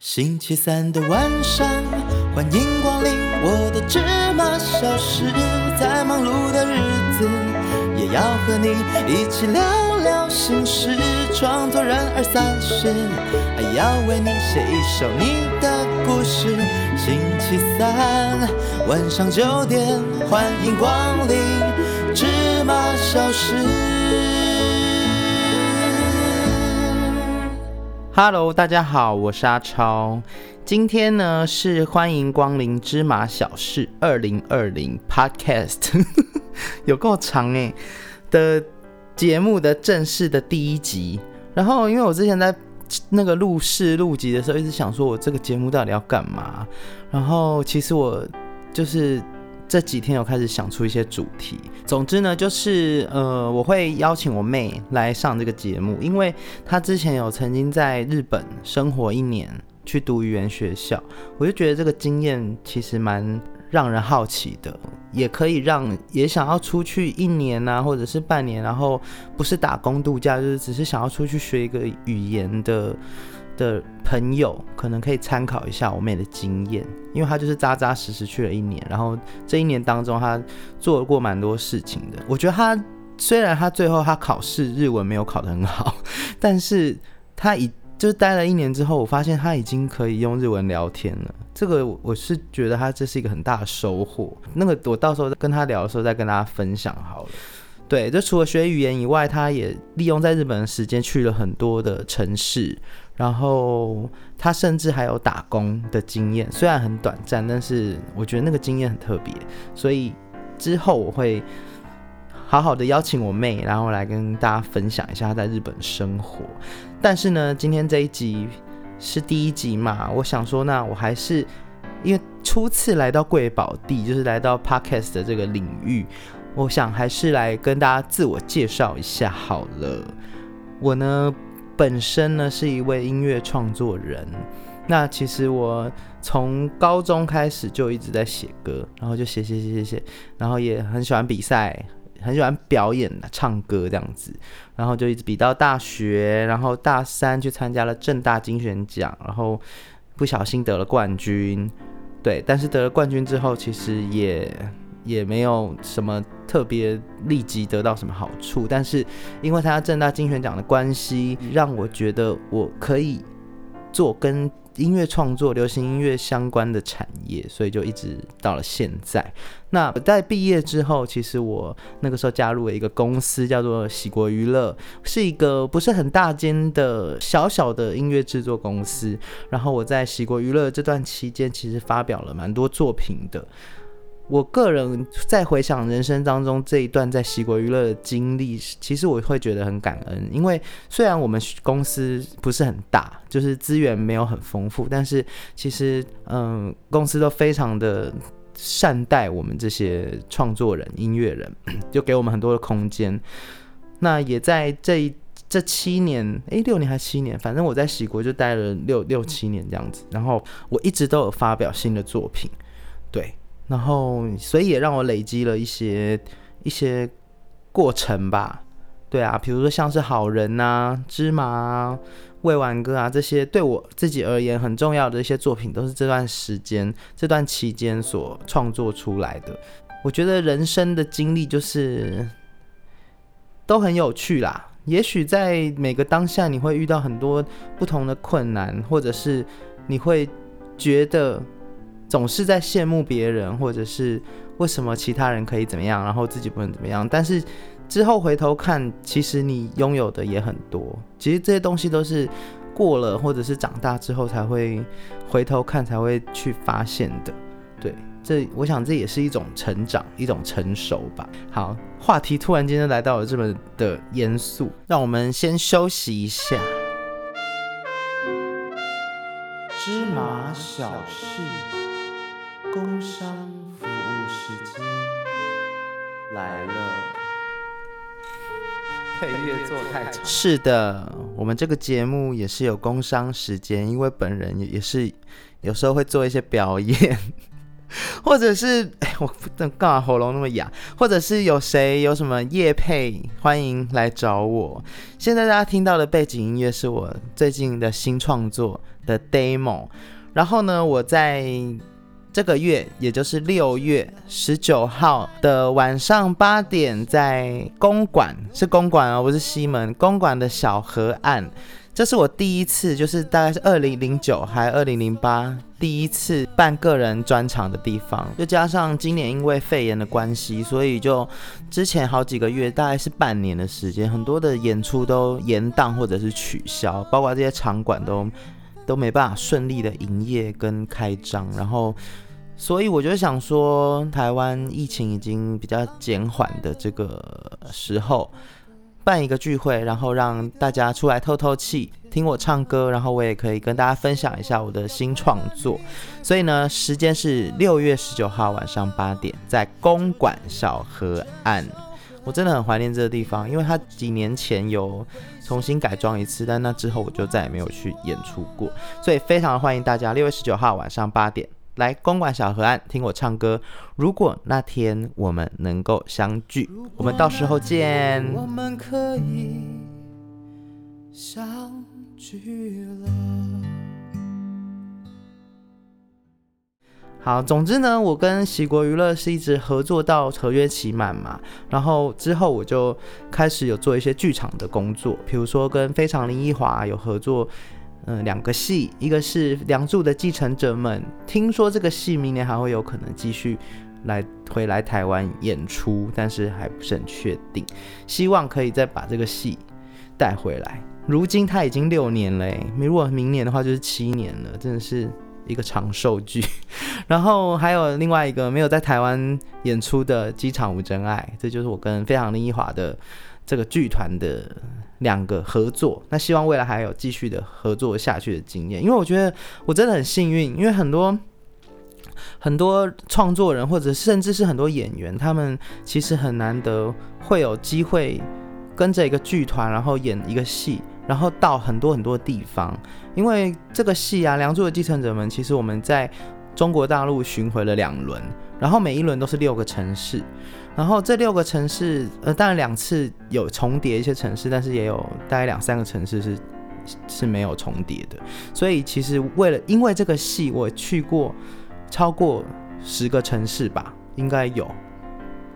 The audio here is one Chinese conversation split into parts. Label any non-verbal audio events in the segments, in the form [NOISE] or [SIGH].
星期三的晚上，欢迎光临我的芝麻小室，在忙碌的日子，也要和你一起聊聊心事。创作人二三十，还要为你写一首你的故事。星期三晚上九点，欢迎光临芝麻小室。Hello，大家好，我是阿超。今天呢是欢迎光临芝麻小事二零二零 Podcast，[LAUGHS] 有够长哎的节目的正式的第一集。然后因为我之前在那个录试录集的时候，一直想说我这个节目到底要干嘛。然后其实我就是这几天有开始想出一些主题。总之呢，就是呃，我会邀请我妹来上这个节目，因为她之前有曾经在日本生活一年，去读语言学校，我就觉得这个经验其实蛮让人好奇的，也可以让也想要出去一年啊，或者是半年，然后不是打工度假，就是只是想要出去学一个语言的。的朋友可能可以参考一下我妹的经验，因为她就是扎扎实实去了一年，然后这一年当中她做过蛮多事情的。我觉得她虽然她最后她考试日文没有考得很好，但是她已就是待了一年之后，我发现她已经可以用日文聊天了。这个我是觉得她这是一个很大的收获。那个我到时候跟她聊的时候再跟大家分享好了。对，就除了学语言以外，她也利用在日本的时间去了很多的城市。然后他甚至还有打工的经验，虽然很短暂，但是我觉得那个经验很特别，所以之后我会好好的邀请我妹，然后来跟大家分享一下她在日本生活。但是呢，今天这一集是第一集嘛，我想说，那我还是因为初次来到贵宝地，就是来到 podcast 的这个领域，我想还是来跟大家自我介绍一下好了。我呢。本身呢是一位音乐创作人，那其实我从高中开始就一直在写歌，然后就写写写写写，然后也很喜欢比赛，很喜欢表演唱歌这样子，然后就一直比到大学，然后大三去参加了正大金选奖，然后不小心得了冠军，对，但是得了冠军之后，其实也。也没有什么特别立即得到什么好处，但是因为他正大金选奖的关系，让我觉得我可以做跟音乐创作、流行音乐相关的产业，所以就一直到了现在。那在毕业之后，其实我那个时候加入了一个公司，叫做喜国娱乐，是一个不是很大间的小小的音乐制作公司。然后我在喜国娱乐这段期间，其实发表了蛮多作品的。我个人在回想人生当中这一段在西国娱乐的经历，其实我会觉得很感恩，因为虽然我们公司不是很大，就是资源没有很丰富，但是其实嗯，公司都非常的善待我们这些创作人、音乐人，[COUGHS] 就给我们很多的空间。那也在这这七年，诶，六年还七年，反正我在喜国就待了六六七年这样子，然后我一直都有发表新的作品，对。然后，所以也让我累积了一些一些过程吧，对啊，比如说像是好人呐、芝麻啊、未完歌啊这些，对我自己而言很重要的一些作品，都是这段时间、这段期间所创作出来的。我觉得人生的经历就是都很有趣啦。也许在每个当下，你会遇到很多不同的困难，或者是你会觉得。总是在羡慕别人，或者是为什么其他人可以怎么样，然后自己不能怎么样。但是之后回头看，其实你拥有的也很多。其实这些东西都是过了，或者是长大之后才会回头看，才会去发现的。对，这我想这也是一种成长，一种成熟吧。好，话题突然间就来到了这么的严肃，让我们先休息一下。芝麻小事。工商服务时间来了，配乐做太长。是的，我们这个节目也是有工商时间，因为本人也是有时候会做一些表演。[LAUGHS] 或者是哎，我干嘛喉咙那么哑？或者是有谁有什么夜配，欢迎来找我。现在大家听到的背景音乐是我最近的新创作的 demo。然后呢，我在这个月，也就是六月十九号的晚上八点，在公馆，是公馆哦，不是西门，公馆的小河岸。这是我第一次，就是大概是二零零九还是二零零八第一次办个人专场的地方，又加上今年因为肺炎的关系，所以就之前好几个月，大概是半年的时间，很多的演出都延档或者是取消，包括这些场馆都都没办法顺利的营业跟开张，然后所以我就想说，台湾疫情已经比较减缓的这个时候。办一个聚会，然后让大家出来透透气，听我唱歌，然后我也可以跟大家分享一下我的新创作。所以呢，时间是六月十九号晚上八点，在公馆小河岸。我真的很怀念这个地方，因为它几年前有重新改装一次，但那之后我就再也没有去演出过。所以非常欢迎大家六月十九号晚上八点。来公馆小河岸听我唱歌。如果那天我们能够相聚，我们到时候见。我们可以相聚了。好，总之呢，我跟喜国娱乐是一直合作到合约期满嘛，然后之后我就开始有做一些剧场的工作，比如说跟非常林奕华有合作。嗯，两个戏，一个是《梁祝的继承者们》，听说这个戏明年还会有可能继续来回来台湾演出，但是还不是很确定。希望可以再把这个戏带回来。如今他已经六年了，如果明年的话就是七年了，真的是一个长寿剧。然后还有另外一个没有在台湾演出的《机场无真爱》，这就是我跟非常林奕华的这个剧团的。两个合作，那希望未来还有继续的合作下去的经验，因为我觉得我真的很幸运，因为很多很多创作人或者甚至是很多演员，他们其实很难得会有机会跟着一个剧团，然后演一个戏，然后到很多很多地方，因为这个戏啊，《梁祝的继承者们》，其实我们在中国大陆巡回了两轮，然后每一轮都是六个城市。然后这六个城市，呃，当然两次有重叠一些城市，但是也有大概两三个城市是是没有重叠的。所以其实为了因为这个戏，我去过超过十个城市吧，应该有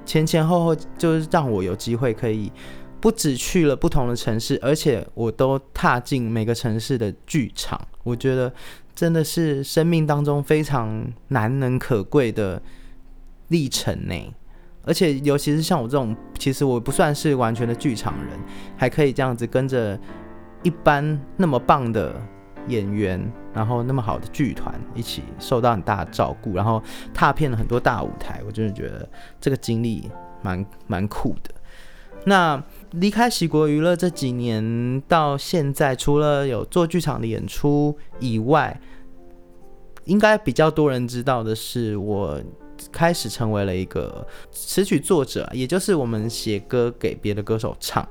前前后后，就是让我有机会可以不止去了不同的城市，而且我都踏进每个城市的剧场。我觉得真的是生命当中非常难能可贵的历程呢。而且，尤其是像我这种，其实我不算是完全的剧场人，还可以这样子跟着一般那么棒的演员，然后那么好的剧团一起受到很大的照顾，然后踏遍了很多大舞台，我真的觉得这个经历蛮蛮酷的。那离开喜国娱乐这几年到现在，除了有做剧场的演出以外，应该比较多人知道的是我。开始成为了一个词曲作者，也就是我们写歌给别的歌手唱。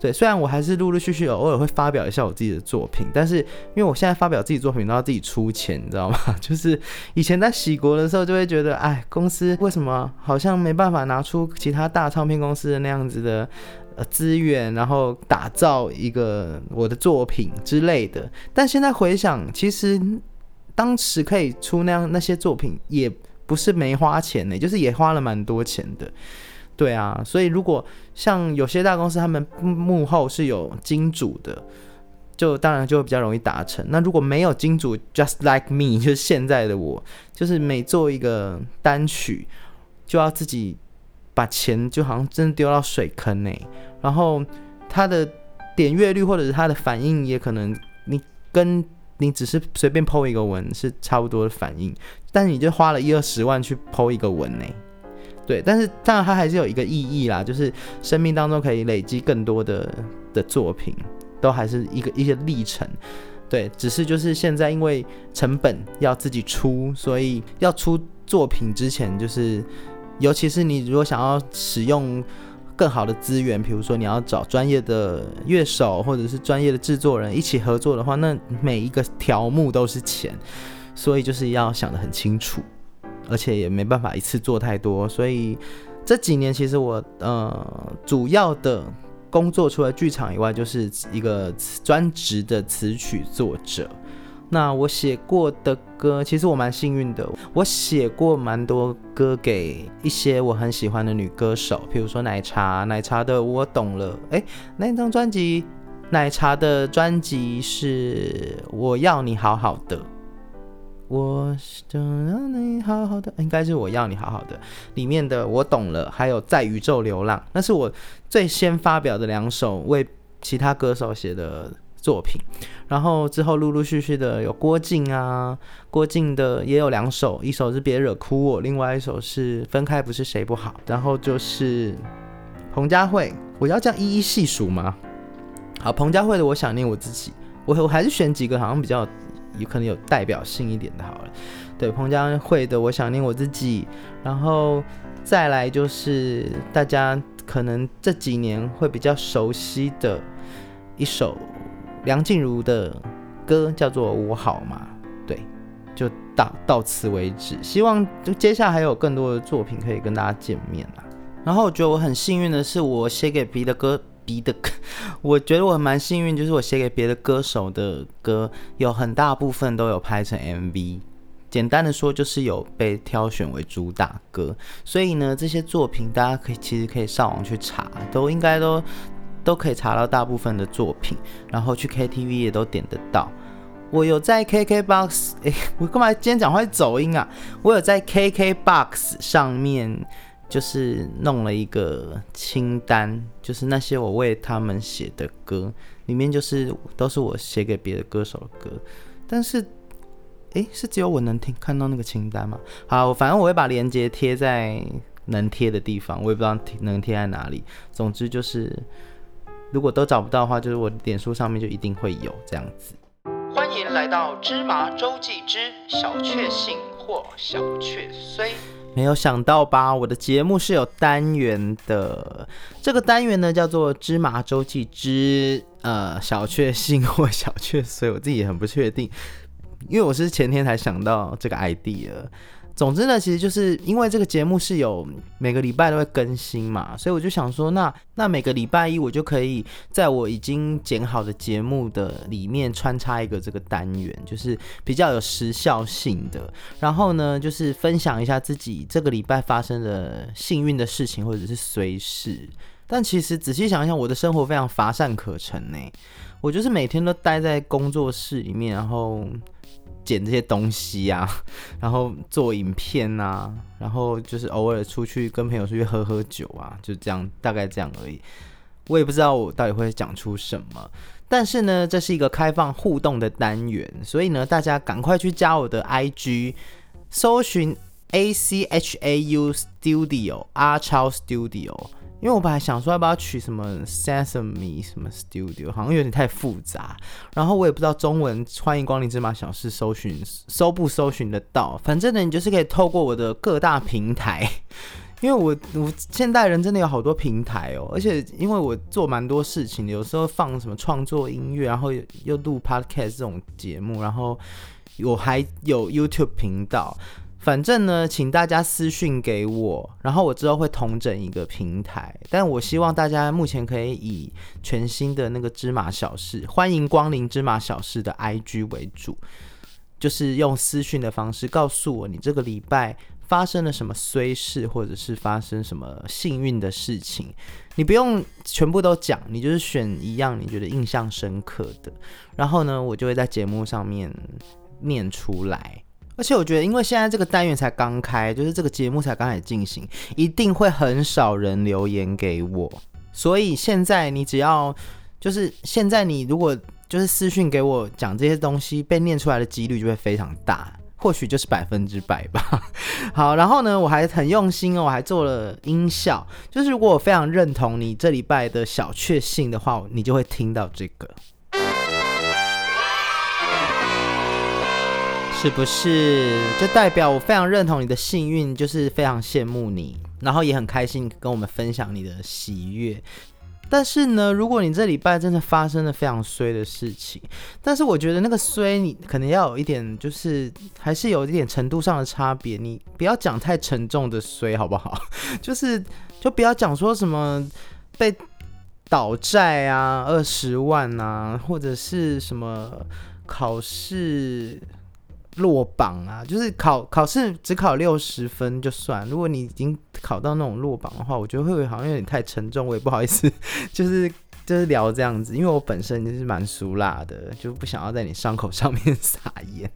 对，虽然我还是陆陆续续偶尔会发表一下我自己的作品，但是因为我现在发表自己作品都要自己出钱，你知道吗？[LAUGHS] 就是以前在喜国的时候就会觉得，哎，公司为什么好像没办法拿出其他大唱片公司的那样子的呃资源，然后打造一个我的作品之类的。但现在回想，其实当时可以出那样那些作品也。不是没花钱呢，就是也花了蛮多钱的，对啊，所以如果像有些大公司，他们幕后是有金主的，就当然就会比较容易达成。那如果没有金主，just like me，就是现在的我，就是每做一个单曲，就要自己把钱就好像真丢到水坑内，然后它的点阅率或者是它的反应，也可能你跟。你只是随便抛一个文是差不多的反应，但你就花了一二十万去抛一个文呢？对，但是当然它还是有一个意义啦，就是生命当中可以累积更多的的作品，都还是一个一些历程。对，只是就是现在因为成本要自己出，所以要出作品之前，就是尤其是你如果想要使用。更好的资源，比如说你要找专业的乐手或者是专业的制作人一起合作的话，那每一个条目都是钱，所以就是要想得很清楚。而且也没办法一次做太多，所以这几年其实我呃主要的工作除了剧场以外，就是一个专职的词曲作者。那我写过的歌，其实我蛮幸运的，我写过蛮多歌给一些我很喜欢的女歌手，譬如说奶茶，奶茶的我懂了，哎，那一张专辑，奶茶的专辑是我要你好好的。我想让你好好的，应该是我要你好好的里面的我懂了，还有在宇宙流浪，那是我最先发表的两首为其他歌手写的作品，然后之后陆陆续续的有郭靖啊，郭靖的也有两首，一首是别惹哭我，另外一首是分开不是谁不好，然后就是彭佳慧，我要这样一一细数吗？好，彭佳慧的我想念我自己，我我还是选几个好像比较。有可能有代表性一点的，好了，对彭佳慧的《我想念我自己》，然后再来就是大家可能这几年会比较熟悉的一首梁静茹的歌，叫做《我好吗》。对，就到到此为止。希望就接下来还有更多的作品可以跟大家见面啦。然后我觉得我很幸运的是，我写给别的歌。别的歌，[LAUGHS] 我觉得我蛮幸运，就是我写给别的歌手的歌，有很大部分都有拍成 MV。简单的说，就是有被挑选为主打歌。所以呢，这些作品大家可以其实可以上网去查，都应该都都可以查到大部分的作品，然后去 KTV 也都点得到。我有在 KKBOX，哎，[LAUGHS] 我干嘛今天讲话走音啊？我有在 KKBOX 上面。就是弄了一个清单，就是那些我为他们写的歌，里面就是都是我写给别的歌手的歌，但是，诶，是只有我能听看到那个清单吗？好，反正我会把链接贴在能贴的地方，我也不知道能贴在哪里。总之就是，如果都找不到的话，就是我脸书上面就一定会有这样子。欢迎来到芝麻周记之小确幸或小确衰。没有想到吧？我的节目是有单元的，这个单元呢叫做《芝麻周记之呃小确幸或小确所以我自己也很不确定，因为我是前天才想到这个 idea。总之呢，其实就是因为这个节目是有每个礼拜都会更新嘛，所以我就想说，那那每个礼拜一我就可以在我已经剪好的节目的里面穿插一个这个单元，就是比较有时效性的。然后呢，就是分享一下自己这个礼拜发生的幸运的事情或者是随事。但其实仔细想一想，我的生活非常乏善可陈呢。我就是每天都待在工作室里面，然后。剪这些东西啊，[LAUGHS] 然后做影片啊，然后就是偶尔出去跟朋友出去喝喝酒啊，就这样，大概这样而已。我也不知道我到底会讲出什么，但是呢，这是一个开放互动的单元，所以呢，大家赶快去加我的 IG，搜寻 A C H A U Studio 阿超 Studio。因为我本来想说要不要取什么 Sesame 什么 Studio，好像有点太复杂。然后我也不知道中文欢迎光临芝麻小事搜寻搜不搜寻得到。反正呢，你就是可以透过我的各大平台，[LAUGHS] 因为我我现代人真的有好多平台哦。而且因为我做蛮多事情，有时候放什么创作音乐，然后又录 Podcast 这种节目，然后我还有 YouTube 频道。反正呢，请大家私讯给我，然后我之后会统整一个平台。但我希望大家目前可以以全新的那个芝麻小事，欢迎光临芝麻小事的 IG 为主，就是用私讯的方式告诉我你这个礼拜发生了什么衰事，或者是发生什么幸运的事情。你不用全部都讲，你就是选一样你觉得印象深刻的，然后呢，我就会在节目上面念出来。而且我觉得，因为现在这个单元才刚开，就是这个节目才刚开始进行，一定会很少人留言给我。所以现在你只要，就是现在你如果就是私讯给我讲这些东西，被念出来的几率就会非常大，或许就是百分之百吧。[LAUGHS] 好，然后呢，我还很用心哦，我还做了音效，就是如果我非常认同你这礼拜的小确幸的话，你就会听到这个。是不是就代表我非常认同你的幸运，就是非常羡慕你，然后也很开心跟我们分享你的喜悦。但是呢，如果你这礼拜真的发生了非常衰的事情，但是我觉得那个衰你可能要有一点，就是还是有一点程度上的差别。你不要讲太沉重的衰，好不好？[LAUGHS] 就是就不要讲说什么被倒债啊，二十万啊，或者是什么考试。落榜啊，就是考考试只考六十分就算。如果你已经考到那种落榜的话，我觉得会不会好像有点太沉重？我也不好意思，就 [LAUGHS] 是就是聊这样子，因为我本身就是蛮俗辣的，就不想要在你伤口上面撒盐。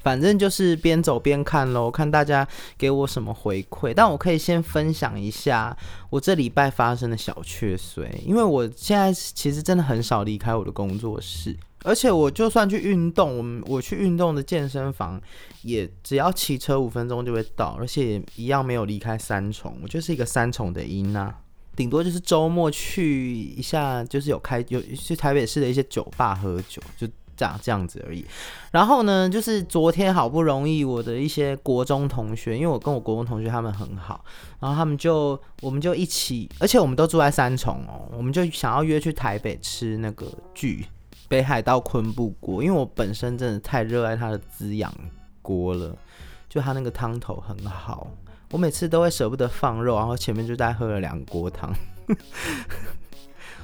反正就是边走边看喽，看大家给我什么回馈。但我可以先分享一下我这礼拜发生的小确碎，因为我现在其实真的很少离开我的工作室。而且我就算去运动，我们我去运动的健身房也只要骑车五分钟就会到，而且一样没有离开三重，我就是一个三重的音呐。顶多就是周末去一下，就是有开有去台北市的一些酒吧喝酒，就这样这样子而已。然后呢，就是昨天好不容易我的一些国中同学，因为我跟我国中同学他们很好，然后他们就我们就一起，而且我们都住在三重哦，我们就想要约去台北吃那个剧。北海道昆布锅，因为我本身真的太热爱它的滋养锅了，就它那个汤头很好，我每次都会舍不得放肉，然后前面就在喝了两锅汤。[LAUGHS]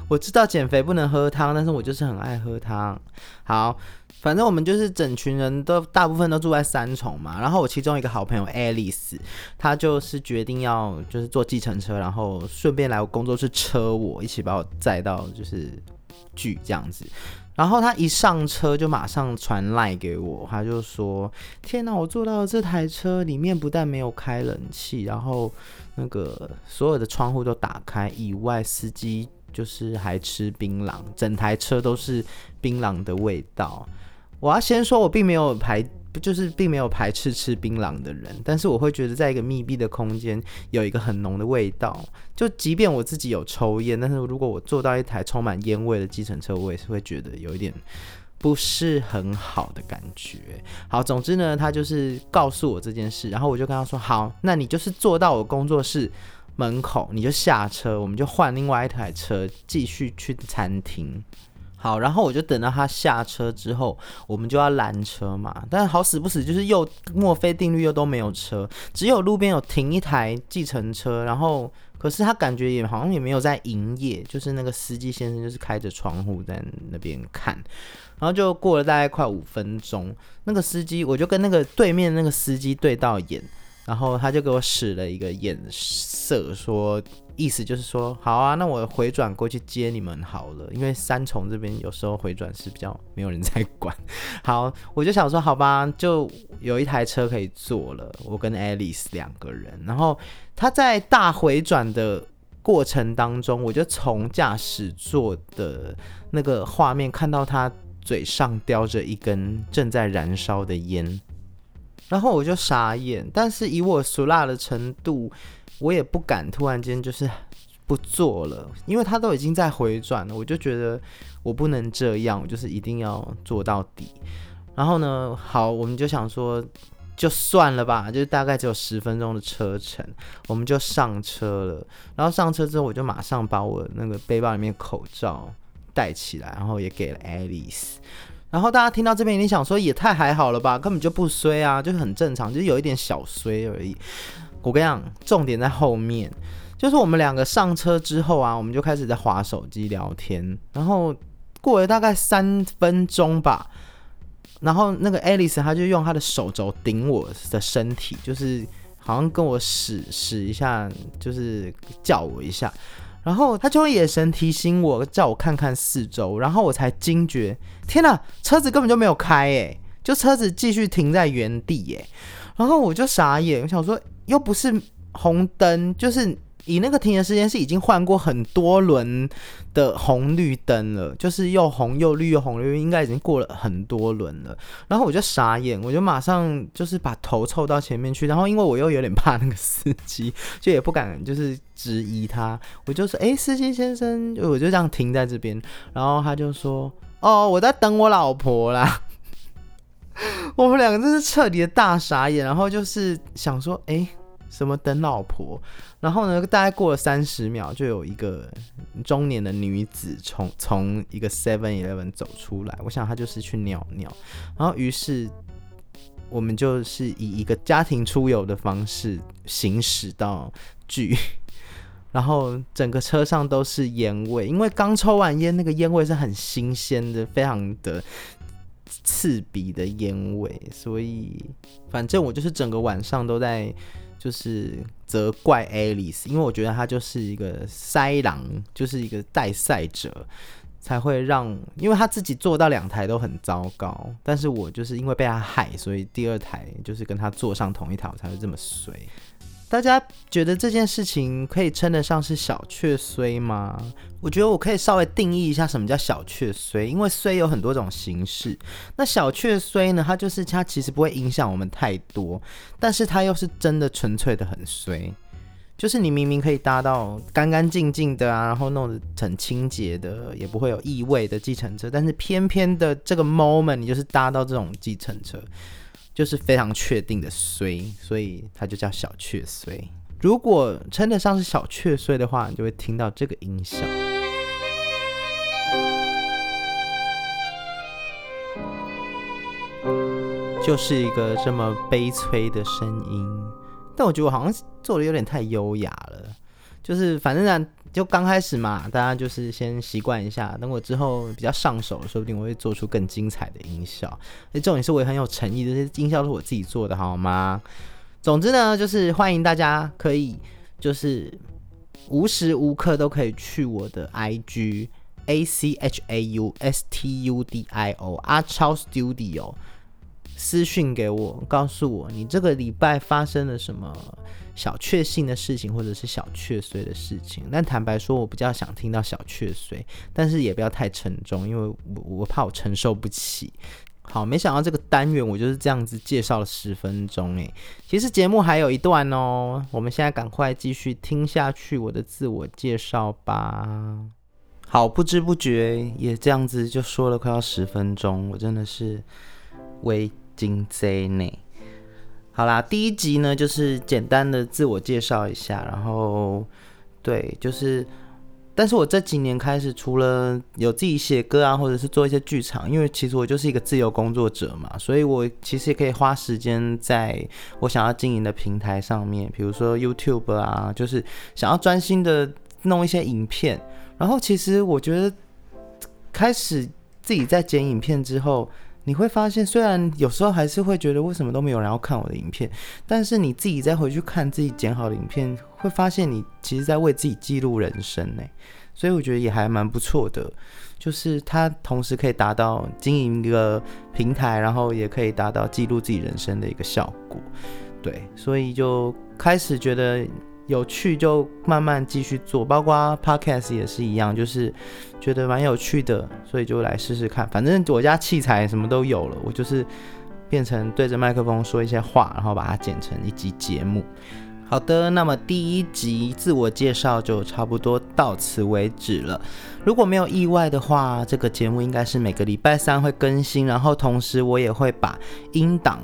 我知道减肥不能喝汤，但是我就是很爱喝汤。好，反正我们就是整群人都大部分都住在三重嘛，然后我其中一个好朋友 Alice，她就是决定要就是坐计程车，然后顺便来我工作室车我，一起把我载到就是剧这样子。然后他一上车就马上传赖给我，他就说：“天哪，我坐到这台车里面不但没有开冷气，然后那个所有的窗户都打开，以外司机就是还吃槟榔，整台车都是槟榔的味道。”我要先说，我并没有排。不就是并没有排斥吃槟榔的人，但是我会觉得在一个密闭的空间有一个很浓的味道。就即便我自己有抽烟，但是如果我坐到一台充满烟味的计程车，我也是会觉得有一点不是很好的感觉。好，总之呢，他就是告诉我这件事，然后我就跟他说：好，那你就是坐到我工作室门口，你就下车，我们就换另外一台车继续去餐厅。好，然后我就等到他下车之后，我们就要拦车嘛。但好死不死，就是又墨菲定律又都没有车，只有路边有停一台计程车。然后，可是他感觉也好像也没有在营业，就是那个司机先生就是开着窗户在那边看。然后就过了大概快五分钟，那个司机我就跟那个对面那个司机对到眼。然后他就给我使了一个眼色，说意思就是说，好啊，那我回转过去接你们好了，因为三重这边有时候回转是比较没有人在管。好，我就想说，好吧，就有一台车可以坐了，我跟 Alice 两个人。然后他在大回转的过程当中，我就从驾驶座的那个画面看到他嘴上叼着一根正在燃烧的烟。然后我就傻眼，但是以我俗辣的程度，我也不敢突然间就是不做了，因为他都已经在回转了，我就觉得我不能这样，我就是一定要做到底。然后呢，好，我们就想说，就算了吧，就是大概只有十分钟的车程，我们就上车了。然后上车之后，我就马上把我那个背包里面口罩戴起来，然后也给了 Alice。然后大家听到这边，你想说也太还好了吧，根本就不衰啊，就是很正常，就是有一点小衰而已。我跟你讲，重点在后面，就是我们两个上车之后啊，我们就开始在划手机聊天。然后过了大概三分钟吧，然后那个 Alice 她就用她的手肘顶我的身体，就是好像跟我使使一下，就是叫我一下。然后他就用眼神提醒我，叫我看看四周，然后我才惊觉，天哪，车子根本就没有开，诶，就车子继续停在原地，诶，然后我就傻眼，我想说，又不是红灯，就是。以那个停的时间是已经换过很多轮的红绿灯了，就是又红又绿又红绿，应该已经过了很多轮了。然后我就傻眼，我就马上就是把头凑到前面去，然后因为我又有点怕那个司机，就也不敢就是质疑他，我就说：“哎，司机先生，我就这样停在这边。”然后他就说：“哦，我在等我老婆啦。” [LAUGHS] 我们两个真是彻底的大傻眼，然后就是想说：“哎。”什么等老婆。然后呢，大概过了三十秒，就有一个中年的女子从从一个 Seven Eleven 走出来，我想她就是去尿尿。然后于是我们就是以一个家庭出游的方式行驶到剧。然后整个车上都是烟味，因为刚抽完烟，那个烟味是很新鲜的，非常的刺鼻的烟味，所以反正我就是整个晚上都在就是责怪 Alice，因为我觉得他就是一个塞狼，就是一个带赛者，才会让，因为他自己坐到两台都很糟糕，但是我就是因为被他害，所以第二台就是跟他坐上同一台，我才会这么衰。大家觉得这件事情可以称得上是小确衰吗？我觉得我可以稍微定义一下什么叫小确衰，因为衰有很多种形式。那小确衰呢，它就是它其实不会影响我们太多，但是它又是真的纯粹的很衰。就是你明明可以搭到干干净净的啊，然后弄得很清洁的，也不会有异味的计程车，但是偏偏的这个 moment 你就是搭到这种计程车。就是非常确定的衰，所以它就叫小确衰。如果称得上是小确衰的话，你就会听到这个音效，就是一个这么悲催的声音。但我觉得我好像做的有点太优雅了，就是反正。就刚开始嘛，大家就是先习惯一下。等我之后比较上手，说不定我会做出更精彩的音效。那重点是我也很有诚意，这些音效是我自己做的，好吗？总之呢，就是欢迎大家可以就是无时无刻都可以去我的 IG A C H A U S T U D I O 阿超 Studio 私讯给我，告诉我你这个礼拜发生了什么。小确幸的事情，或者是小确碎的事情，但坦白说，我比较想听到小确碎，但是也不要太沉重，因为我我怕我承受不起。好，没想到这个单元我就是这样子介绍了十分钟，诶，其实节目还有一段哦，我们现在赶快继续听下去我的自我介绍吧。好，不知不觉也这样子就说了快要十分钟，我真的是微惊贼呢。好啦，第一集呢就是简单的自我介绍一下，然后对，就是，但是我这几年开始，除了有自己写歌啊，或者是做一些剧场，因为其实我就是一个自由工作者嘛，所以我其实也可以花时间在我想要经营的平台上面，比如说 YouTube 啊，就是想要专心的弄一些影片，然后其实我觉得开始自己在剪影片之后。你会发现，虽然有时候还是会觉得为什么都没有人要看我的影片，但是你自己再回去看自己剪好的影片，会发现你其实在为自己记录人生呢。所以我觉得也还蛮不错的，就是它同时可以达到经营一个平台，然后也可以达到记录自己人生的一个效果。对，所以就开始觉得。有趣就慢慢继续做，包括 podcast 也是一样，就是觉得蛮有趣的，所以就来试试看。反正我家器材什么都有了，我就是变成对着麦克风说一些话，然后把它剪成一集节目。好的，那么第一集自我介绍就差不多到此为止了。如果没有意外的话，这个节目应该是每个礼拜三会更新，然后同时我也会把音档。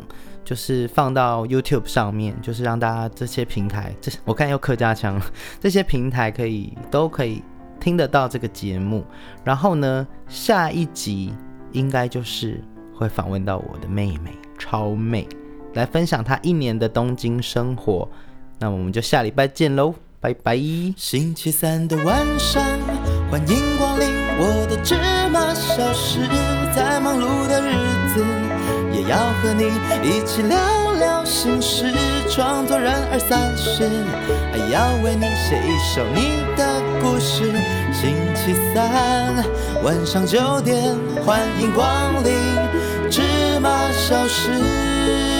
就是放到 YouTube 上面，就是让大家这些平台，这我看又客家腔，[LAUGHS] 这些平台可以都可以听得到这个节目。然后呢，下一集应该就是会访问到我的妹妹超妹，来分享她一年的东京生活。那我们就下礼拜见喽，拜拜。星期三的晚上，欢迎光临我的芝麻小室，在忙碌的日子。也要和你一起聊聊心事，创作人二三十，还要为你写一首你的故事。星期三晚上九点，欢迎光临芝麻小事。